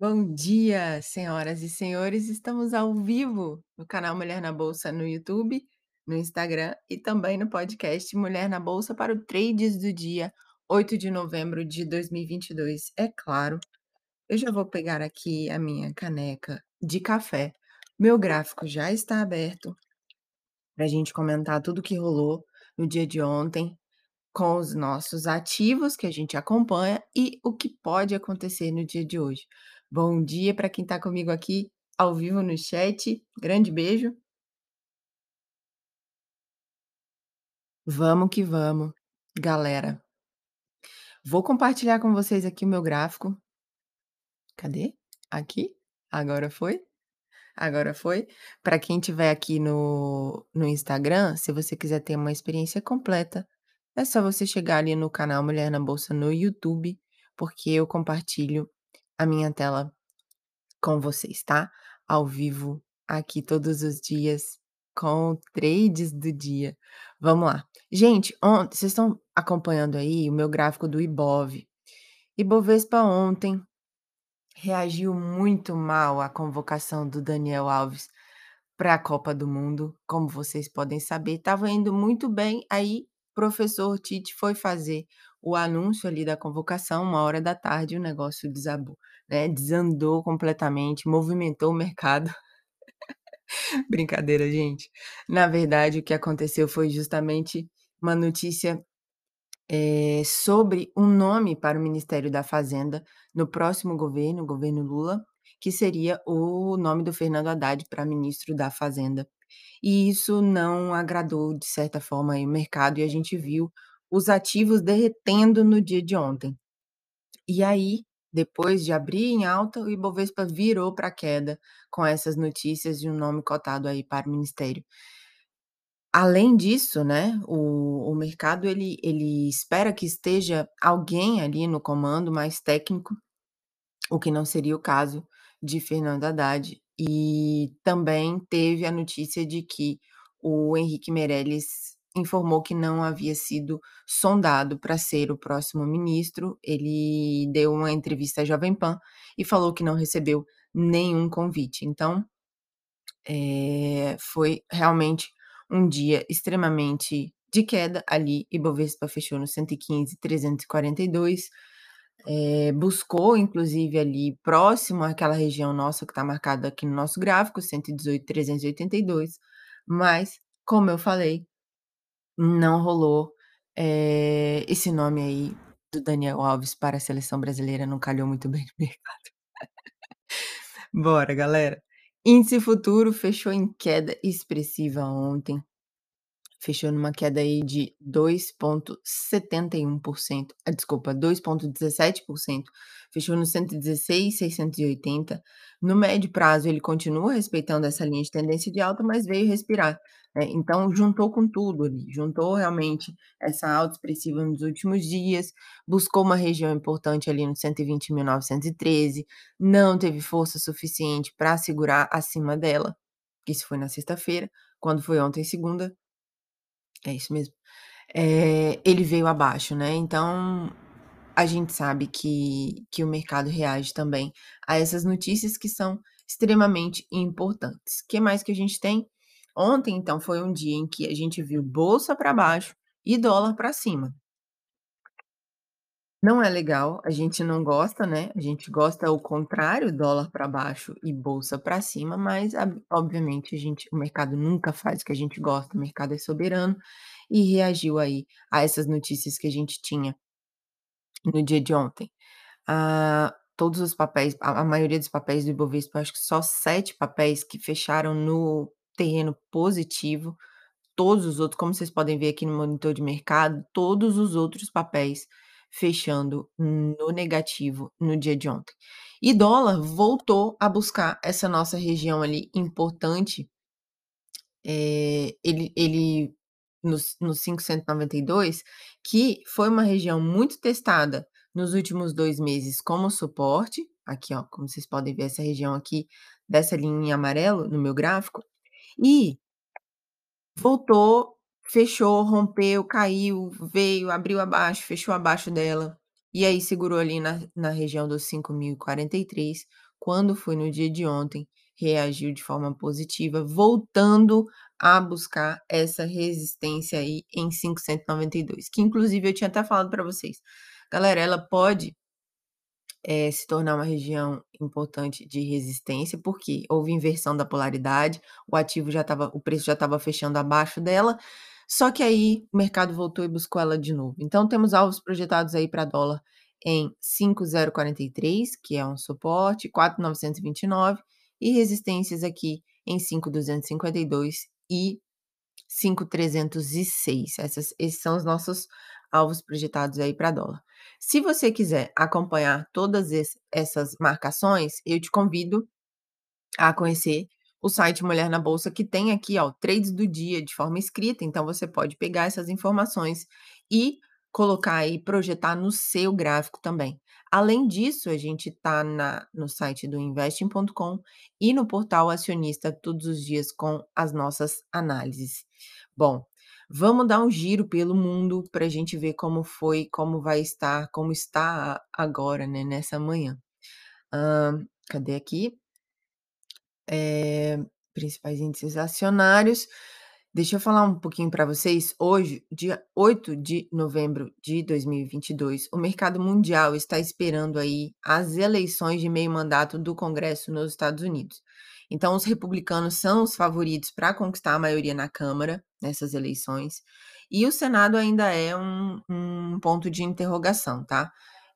Bom dia, senhoras e senhores. Estamos ao vivo no canal Mulher na Bolsa no YouTube, no Instagram e também no podcast Mulher na Bolsa para o Trades do dia 8 de novembro de 2022. É claro, eu já vou pegar aqui a minha caneca de café. Meu gráfico já está aberto para a gente comentar tudo que rolou no dia de ontem com os nossos ativos que a gente acompanha e o que pode acontecer no dia de hoje. Bom dia para quem está comigo aqui ao vivo no chat. Grande beijo. Vamos que vamos, galera. Vou compartilhar com vocês aqui o meu gráfico. Cadê? Aqui? Agora foi? Agora foi? Para quem estiver aqui no, no Instagram, se você quiser ter uma experiência completa, é só você chegar ali no canal Mulher na Bolsa no YouTube, porque eu compartilho a minha tela com vocês, tá? Ao vivo, aqui todos os dias, com trades do dia. Vamos lá. Gente, ontem, vocês estão acompanhando aí o meu gráfico do Ibov. Ibovespa ontem reagiu muito mal à convocação do Daniel Alves para a Copa do Mundo, como vocês podem saber, estava indo muito bem, aí professor Tite foi fazer o anúncio ali da convocação, uma hora da tarde, o negócio desabou, né, desandou completamente, movimentou o mercado. Brincadeira, gente. Na verdade, o que aconteceu foi justamente uma notícia eh, sobre um nome para o Ministério da Fazenda no próximo governo, o governo Lula, que seria o nome do Fernando Haddad para ministro da Fazenda. E isso não agradou, de certa forma, aí, o mercado e a gente viu os ativos derretendo no dia de ontem. E aí, depois de abrir em alta, o Ibovespa virou para queda com essas notícias de um nome cotado aí para o ministério. Além disso, né, o, o mercado ele, ele espera que esteja alguém ali no comando mais técnico, o que não seria o caso de Fernando Haddad. E também teve a notícia de que o Henrique Meirelles informou que não havia sido sondado para ser o próximo ministro. Ele deu uma entrevista à Jovem Pan e falou que não recebeu nenhum convite. Então, é, foi realmente um dia extremamente de queda ali. Ibovespa fechou no 115,342. É, buscou, inclusive, ali próximo àquela região nossa que está marcada aqui no nosso gráfico, 118,382. Mas, como eu falei, não rolou é, esse nome aí do Daniel Alves para a seleção brasileira, não calhou muito bem no mercado. Bora, galera. Índice futuro fechou em queda expressiva ontem. Fechou numa queda aí de 2,71%. Ah, desculpa, 2,17%. Fechou no 116,680. No médio prazo, ele continua respeitando essa linha de tendência de alta, mas veio respirar. Né? Então, juntou com tudo ali. Juntou realmente essa alta expressiva nos últimos dias. Buscou uma região importante ali no 120.913. Não teve força suficiente para segurar acima dela. Isso foi na sexta-feira. Quando foi ontem, segunda, é isso mesmo. Eh, ele veio abaixo, né, então a gente sabe que que o mercado reage também a essas notícias que são extremamente importantes. Que mais que a gente tem? Ontem, então, foi um dia em que a gente viu bolsa para baixo e dólar para cima. Não é legal, a gente não gosta, né, a gente gosta o contrário, dólar para baixo e bolsa para cima, mas ab obviamente a gente o mercado nunca faz o que a gente gosta, o mercado é soberano e reagiu aí a essas notícias que a gente tinha no dia de ontem. Ah, todos os papéis a a maioria dos papéis do Ibovespa, acho que só 7 papéis que fecharam no terreno positivo, todos os outros, como vocês podem ver aqui no monitor de mercado, todos os outros papéis fechando no negativo no dia de ontem. E dólar voltou a buscar essa nossa região ali importante, eh, ele ele nos nos 592, que foi uma região muito testada nos últimos 2 meses como suporte, aqui ó, como vocês podem ver essa região aqui, dessa linha em amarelo no meu gráfico, e voltou Fechou, rompeu, caiu, veio, abriu abaixo, fechou abaixo dela, e aí segurou ali na na região dos 5.043, quando foi no dia de ontem, reagiu de forma positiva, voltando a buscar essa resistência aí em 5.192, que inclusive eu tinha até falado para vocês, galera, ela pode eh, se tornar uma região importante de resistência, porque houve inversão da polaridade, o ativo já estava o preço já estava fechando abaixo dela, só que aí o mercado voltou e buscou ela de novo. Então temos alvos projetados aí para dólar em 5.043, que é um suporte, 4.929 e resistências aqui em 5.252 e 5.306. Essas esses são os nossos alvos projetados aí para dólar. Se você quiser acompanhar todas essas marcações, eu te convido a conhecer o site Mulher na Bolsa, que tem aqui, ó, trades do dia de forma escrita, então você pode pegar essas informações e colocar aí, projetar no seu gráfico também. Além disso, a gente tá na no site do investing.com e no portal acionista todos os dias com as nossas análises. Bom, vamos dar um giro pelo mundo pra gente ver como foi, como vai estar, como está agora, né, nessa manhã. Hã, cadê aqui? Eh, principais índices acionários. Deixa eu falar um pouquinho para vocês, hoje, dia 8 de novembro de 2022, o mercado mundial está esperando aí as eleições de meio mandato do Congresso nos Estados Unidos. Então os republicanos são os favoritos para conquistar a maioria na câmara, nessas eleições, e o Senado ainda é um um ponto de interrogação, tá.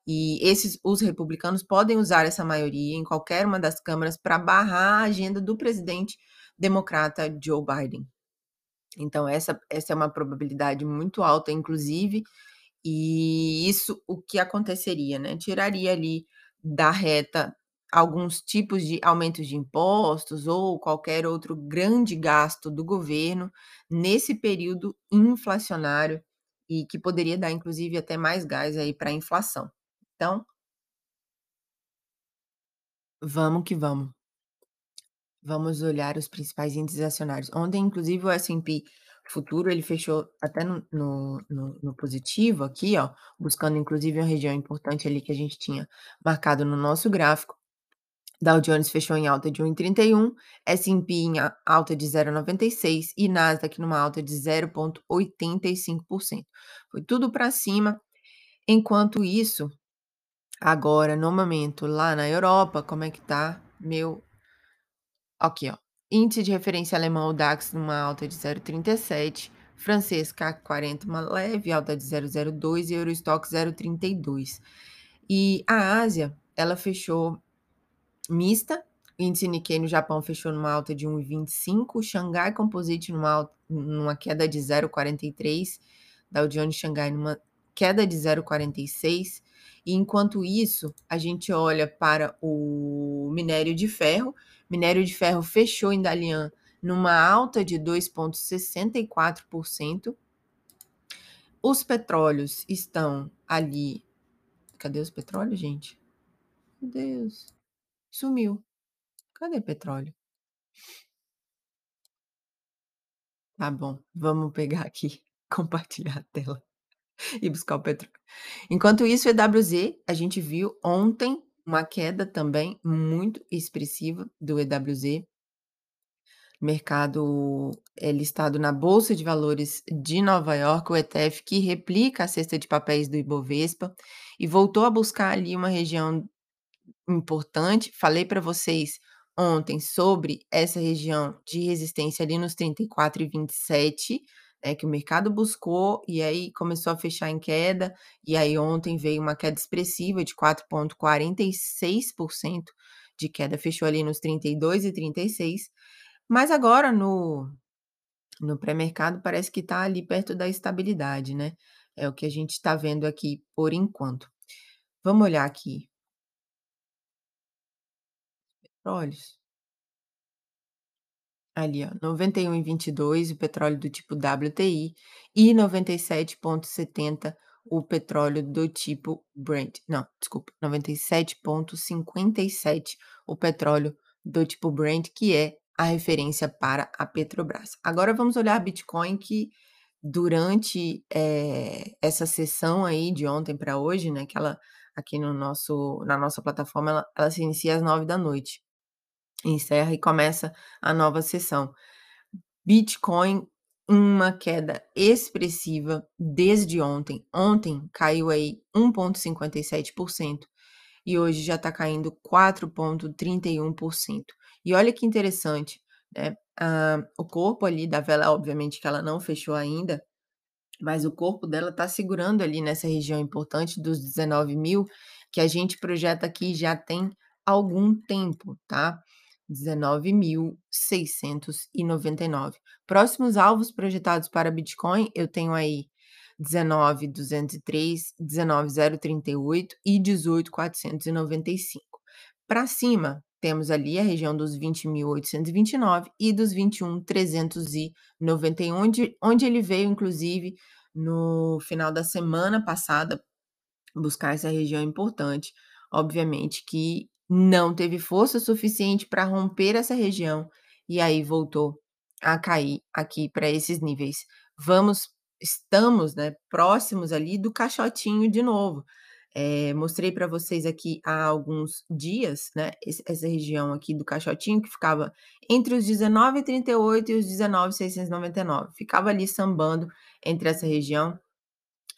E esses os republicanos podem usar essa maioria em qualquer uma das câmaras para barrar a agenda do presidente democrata Joe Biden. Então essa essa é uma probabilidade muito alta inclusive, e isso o que aconteceria, né, tiraria ali da reta alguns tipos de aumentos de impostos ou qualquer outro grande gasto do governo, nesse período inflacionário, e que poderia dar inclusive até mais gás aí para inflação. Então Vamos que vamos. Vamos olhar os principais índices acionários. Ontem inclusive o S&P futuro ele fechou até no no no no positivo aqui, ó, buscando inclusive uma região importante ali que a gente tinha marcado no nosso gráfico. Dow Jones fechou em alta de 1,31, S&P em alta de 0,96 e Nasdaq numa alta de 0,85%. Foi tudo para cima. Enquanto isso, agora no momento lá na Europa, como é que tá? Meu aqui ó, índice de referência alemão, o DAX numa alta de 0,37, francês CAC 40 uma leve alta de 0,02 e Eurostoxx 0,32. E a Ásia, ela fechou mista, índice Nikkei no Japão fechou numa alta de 1,25, Xangai Composite numa numa queda de 0,43, Dow Jones Xangai numa queda de 0,46, e enquanto isso, a gente olha para o minério de ferro, minério de ferro fechou em Dalian numa alta de 2,64%. Os petróleos estão ali cadê os petróleos gente? Meu Deus, sumiu. Cadê petróleo? Tá bom, vamos pegar aqui, compartilhar a tela e buscar o petróleo. Enquanto isso, EWZ, a gente viu ontem uma queda também muito expressiva do EWZ. Mercado é listado na Bolsa de Valores de Nova Iorque, o ETF que replica a cesta de papéis do Ibovespa, e voltou a buscar ali uma região importante. Falei para vocês ontem sobre essa região de resistência ali nos 34,27, né, que o mercado buscou e aí começou a fechar em queda, e aí ontem veio uma queda expressiva de 4,46% de queda, fechou ali nos 32,36, mas agora no no pré-mercado parece que tá ali perto da estabilidade, né, é o que a gente tá vendo aqui por enquanto. Vamos olhar aqui. Petróleos. Ali ó, 91,22 o petróleo do tipo WTI e 97,70 o petróleo do tipo Brent. Não, desculpa, 97,57 o petróleo do tipo Brent, que é a referência para a Petrobras. Agora vamos olhar Bitcoin que durante, eh, essa sessão aí de ontem para hoje, né, que ela aqui no nosso na nossa plataforma, ela ela se inicia às 21h. Encerra e começa a nova sessão. Bitcoin, uma queda expressiva desde ontem. Ontem caiu aí 1,57% e hoje já está caindo 4,31%. E olha que interessante, né, ah, o corpo ali da vela, obviamente que ela não fechou ainda, mas o corpo dela está segurando ali nessa região importante dos 19.000, que a gente projeta aqui já tem algum tempo, tá? 19.699. Próximos alvos projetados para Bitcoin, eu tenho aí 19.203, 19.038 e 18.495. Para cima, temos ali a região dos 20.829 e dos 21.391, onde, onde ele veio, inclusive, no final da semana passada, buscar essa região importante. Obviamente que não teve força suficiente para romper essa região e aí voltou a cair aqui para esses níveis. Vamos, estamos, né, próximos ali do caixotinho de novo. É, mostrei para vocês aqui há alguns dias, né, essa região aqui do caixotinho que ficava entre os 19,38 e os 19,699. Ficava ali sambando entre essa região,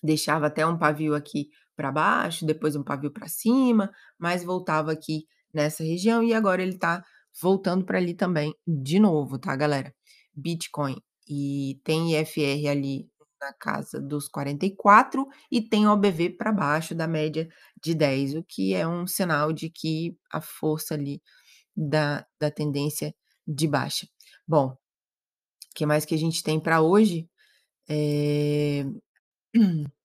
deixava até um pavio aqui para baixo, depois um pavio para cima, mas voltava aqui nessa região e agora ele está voltando para ali também de novo, tá, galera? Bitcoin e tem IFR ali na casa dos 44 e tem OBV para baixo da média de 10, o que é um sinal de que a força ali da, da tendência de baixa. Bom, o que mais que a gente tem para hoje? É...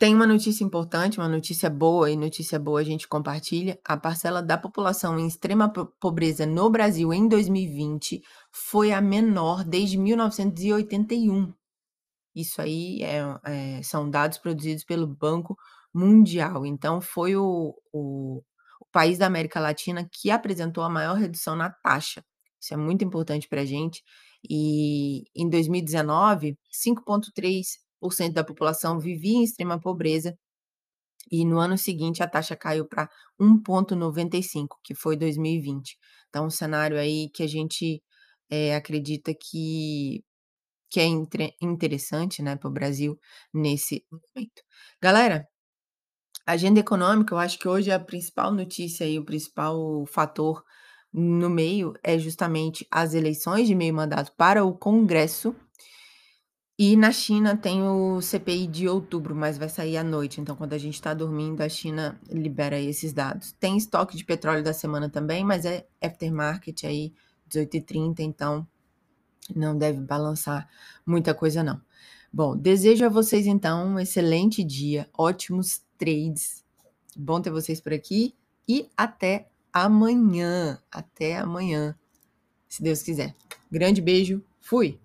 Tem uma notícia importante, uma notícia boa, e notícia boa a gente compartilha. A parcela da população em extrema pobreza no Brasil em 2020 foi a menor desde 1981. Isso aí é, é, são dados produzidos pelo Banco Mundial. Então, foi o, o, o país da América Latina que apresentou a maior redução na taxa. Isso é muito importante para a gente. E em 2019, 5,3% da população vivia em extrema pobreza, e no ano seguinte a taxa caiu para 1,95, que foi 2020. Então, um cenário aí que a gente é, acredita que, que é interessante né, para o Brasil nesse momento. Galera, agenda econômica, eu acho que hoje a principal notícia e o principal fator no meio é justamente as eleições de meio mandato para o Congresso. E na China tem o CPI de outubro, mas vai sair à noite. Então, quando a gente está dormindo, a China libera esses dados. Tem estoque de petróleo da semana também, mas é aftermarket aí, 18h30, então não deve balançar muita coisa, não. Bom, desejo a vocês então um excelente dia, ótimos trades. Bom ter vocês por aqui e até amanhã. Até amanhã, se Deus quiser. Grande beijo, fui!